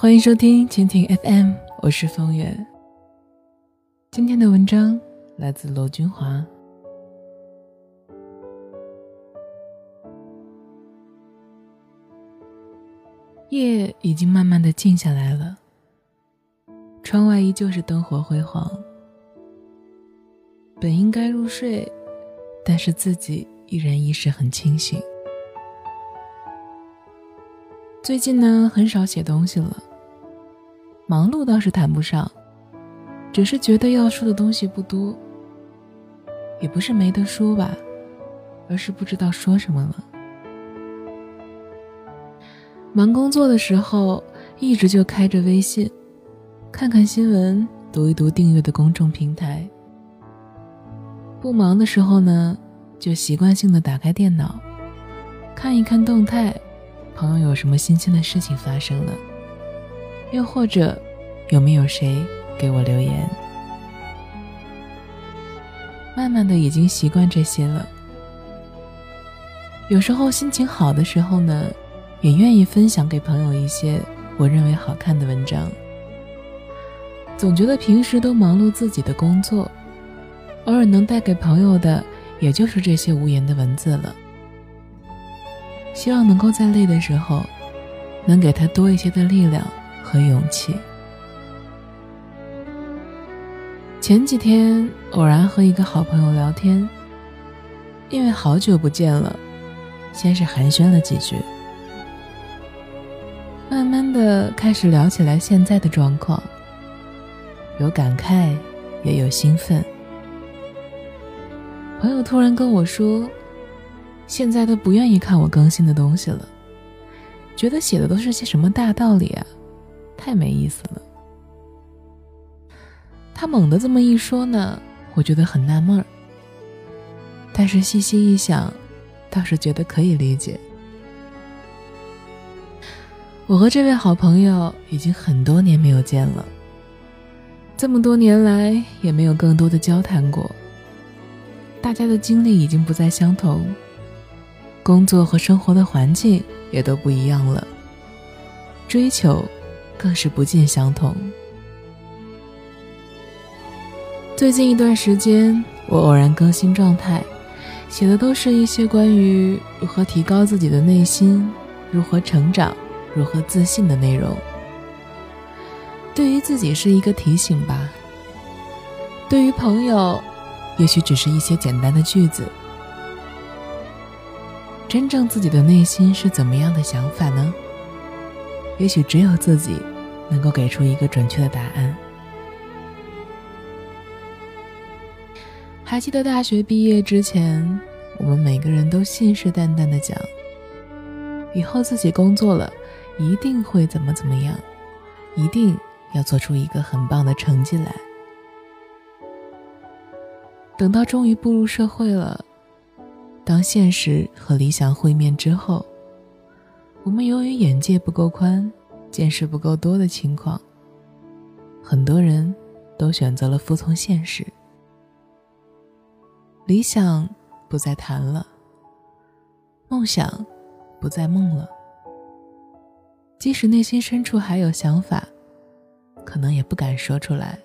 欢迎收听蜻蜓 FM，我是风月。今天的文章来自罗君华。夜已经慢慢的静下来了，窗外依旧是灯火辉煌。本应该入睡，但是自己依然意识很清醒。最近呢，很少写东西了。忙碌倒是谈不上，只是觉得要说的东西不多。也不是没得说吧，而是不知道说什么了。忙工作的时候，一直就开着微信，看看新闻，读一读订阅的公众平台。不忙的时候呢，就习惯性的打开电脑，看一看动态，朋友有什么新鲜的事情发生了。又或者，有没有谁给我留言？慢慢的，已经习惯这些了。有时候心情好的时候呢，也愿意分享给朋友一些我认为好看的文章。总觉得平时都忙碌自己的工作，偶尔能带给朋友的，也就是这些无言的文字了。希望能够在累的时候，能给他多一些的力量。和勇气。前几天偶然和一个好朋友聊天，因为好久不见了，先是寒暄了几句，慢慢的开始聊起来现在的状况，有感慨，也有兴奋。朋友突然跟我说，现在都不愿意看我更新的东西了，觉得写的都是些什么大道理啊。太没意思了。他猛地这么一说呢，我觉得很纳闷儿。但是细细一想，倒是觉得可以理解。我和这位好朋友已经很多年没有见了，这么多年来也没有更多的交谈过。大家的经历已经不再相同，工作和生活的环境也都不一样了，追求。更是不尽相同。最近一段时间，我偶然更新状态，写的都是一些关于如何提高自己的内心、如何成长、如何自信的内容。对于自己是一个提醒吧，对于朋友，也许只是一些简单的句子。真正自己的内心是怎么样的想法呢？也许只有自己能够给出一个准确的答案。还记得大学毕业之前，我们每个人都信誓旦旦的讲，以后自己工作了，一定会怎么怎么样，一定要做出一个很棒的成绩来。等到终于步入社会了，当现实和理想会面之后。我们由于眼界不够宽，见识不够多的情况，很多人都选择了服从现实。理想不再谈了，梦想不再梦了。即使内心深处还有想法，可能也不敢说出来。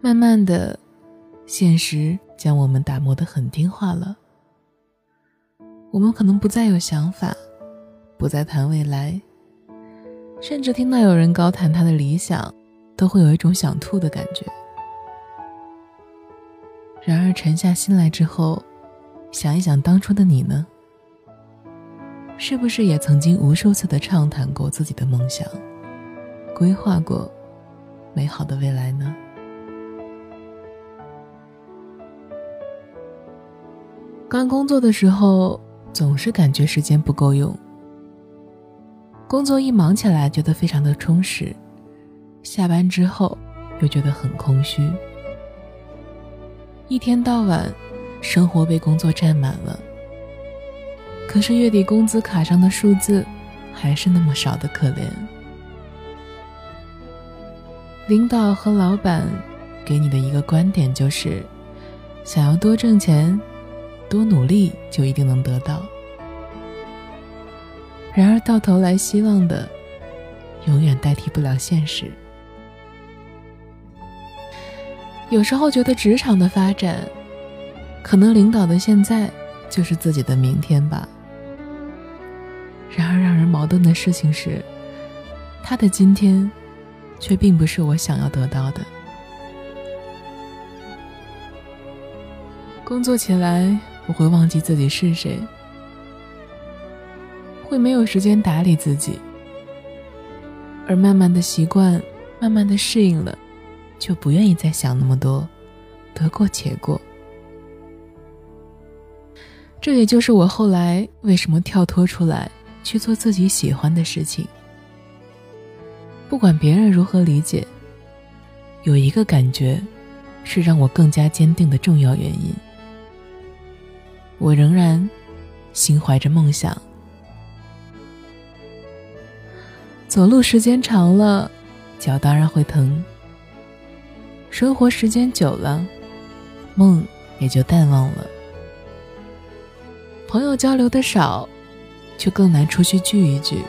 慢慢的，现实将我们打磨得很听话了。我们可能不再有想法，不再谈未来，甚至听到有人高谈他的理想，都会有一种想吐的感觉。然而沉下心来之后，想一想当初的你呢？是不是也曾经无数次的畅谈过自己的梦想，规划过美好的未来呢？刚工作的时候。总是感觉时间不够用，工作一忙起来觉得非常的充实，下班之后又觉得很空虚，一天到晚生活被工作占满了，可是月底工资卡上的数字还是那么少的可怜。领导和老板给你的一个观点就是，想要多挣钱。多努力就一定能得到。然而到头来，希望的永远代替不了现实。有时候觉得职场的发展，可能领导的现在就是自己的明天吧。然而让人矛盾的事情是，他的今天，却并不是我想要得到的。工作起来，我会忘记自己是谁，会没有时间打理自己，而慢慢的习惯，慢慢的适应了。就不愿意再想那么多，得过且过。这也就是我后来为什么跳脱出来去做自己喜欢的事情。不管别人如何理解，有一个感觉，是让我更加坚定的重要原因。我仍然心怀着梦想。走路时间长了，脚当然会疼。生活时间久了，梦也就淡忘了。朋友交流的少，就更难出去聚一聚。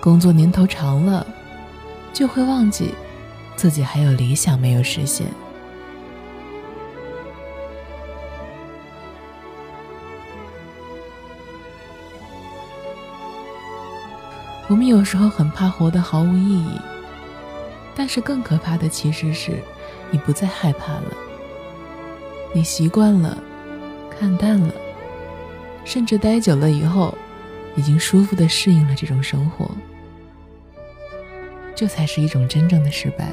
工作年头长了，就会忘记自己还有理想没有实现。我们有时候很怕活得毫无意义。但是更可怕的其实是，你不再害怕了，你习惯了，看淡了，甚至待久了以后，已经舒服的适应了这种生活，这才是一种真正的失败。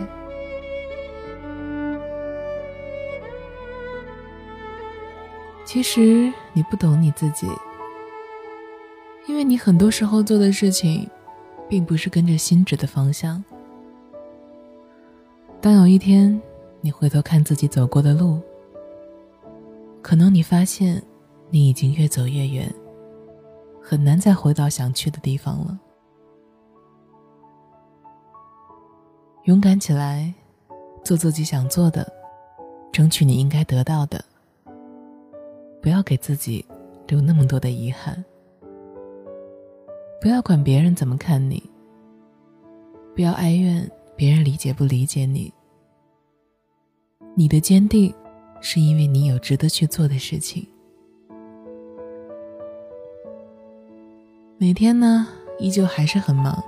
其实你不懂你自己，因为你很多时候做的事情，并不是跟着心指的方向。当有一天，你回头看自己走过的路，可能你发现，你已经越走越远，很难再回到想去的地方了。勇敢起来，做自己想做的，争取你应该得到的。不要给自己留那么多的遗憾。不要管别人怎么看你，不要哀怨。别人理解不理解你？你的坚定，是因为你有值得去做的事情。每天呢，依旧还是很忙。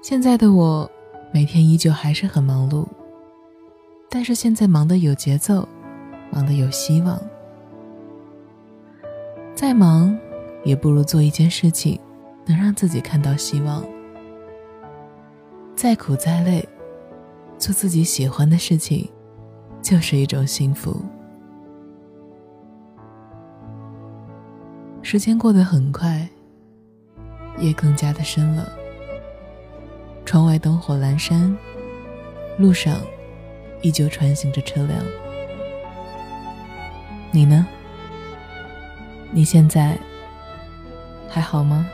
现在的我，每天依旧还是很忙碌，但是现在忙的有节奏，忙的有希望。再忙，也不如做一件事情，能让自己看到希望。再苦再累，做自己喜欢的事情，就是一种幸福。时间过得很快，夜更加的深了。窗外灯火阑珊，路上依旧穿行着车辆。你呢？你现在还好吗？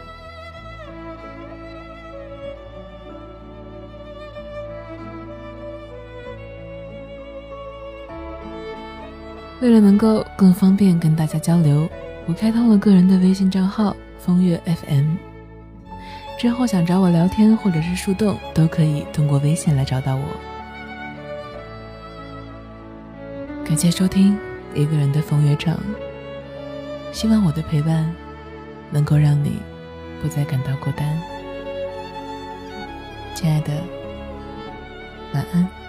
为了能够更方便跟大家交流，我开通了个人的微信账号“风月 FM”。之后想找我聊天或者是树洞，都可以通过微信来找到我。感谢收听一个人的风月场，希望我的陪伴能够让你不再感到孤单。亲爱的，晚安。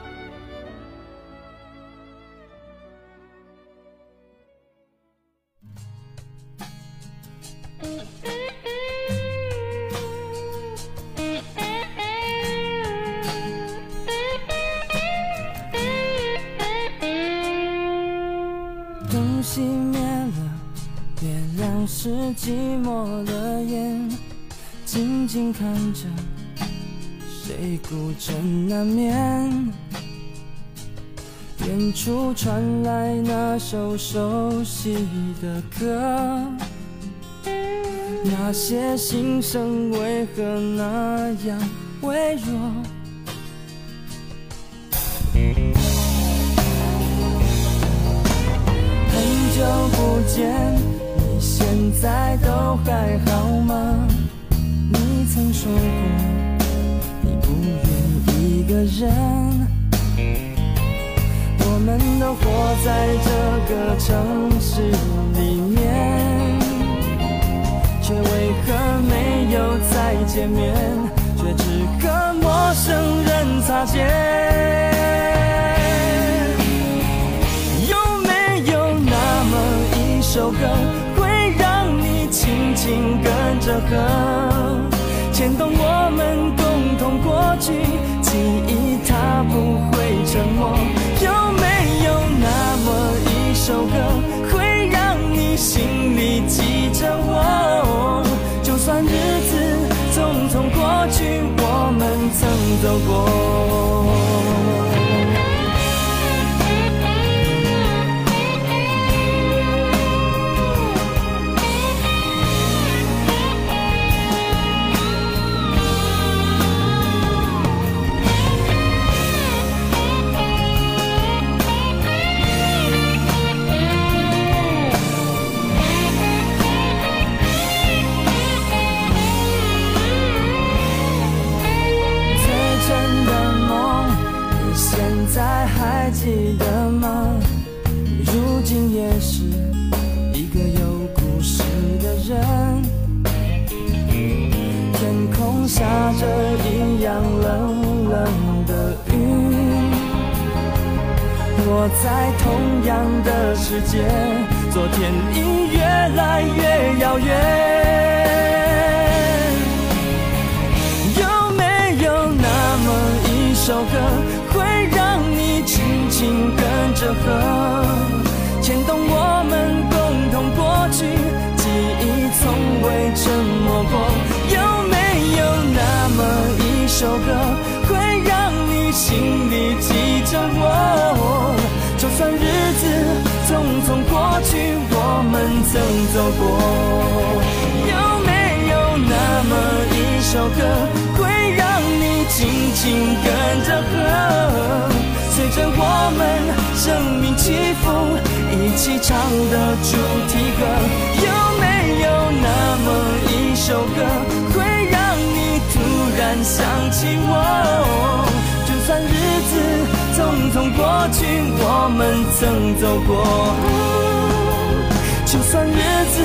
月亮是寂寞的眼，静静看着谁孤枕难眠。远处传来那首熟悉的歌，那些心声为何那样微弱？在都还好吗？你曾说过，你不愿一个人。我们都活在这个城市里面，却为何没有再见面，却只和陌生人擦肩？有没有那么一首歌，轻轻跟着和，牵动我们共同过去，记忆它不会沉默。有没有那么一首歌，会让你心里记着我？就算日子匆匆过去，我们曾走过。下着一样冷冷的雨，我在同样的世界，昨天已越来越遥远。有没有那么一首歌，会让你轻轻跟着和，首歌，会让你心里记着我？就算日子匆匆过去，我？们曾走过。有没有那么一首歌，会让你轻轻跟着和，随着我？们生命起伏，一起唱的主题歌？有没有那么一首歌，会然想起我？就算日子匆匆过去，我们曾走过。就算日子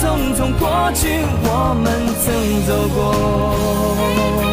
匆匆过去，我们曾走过。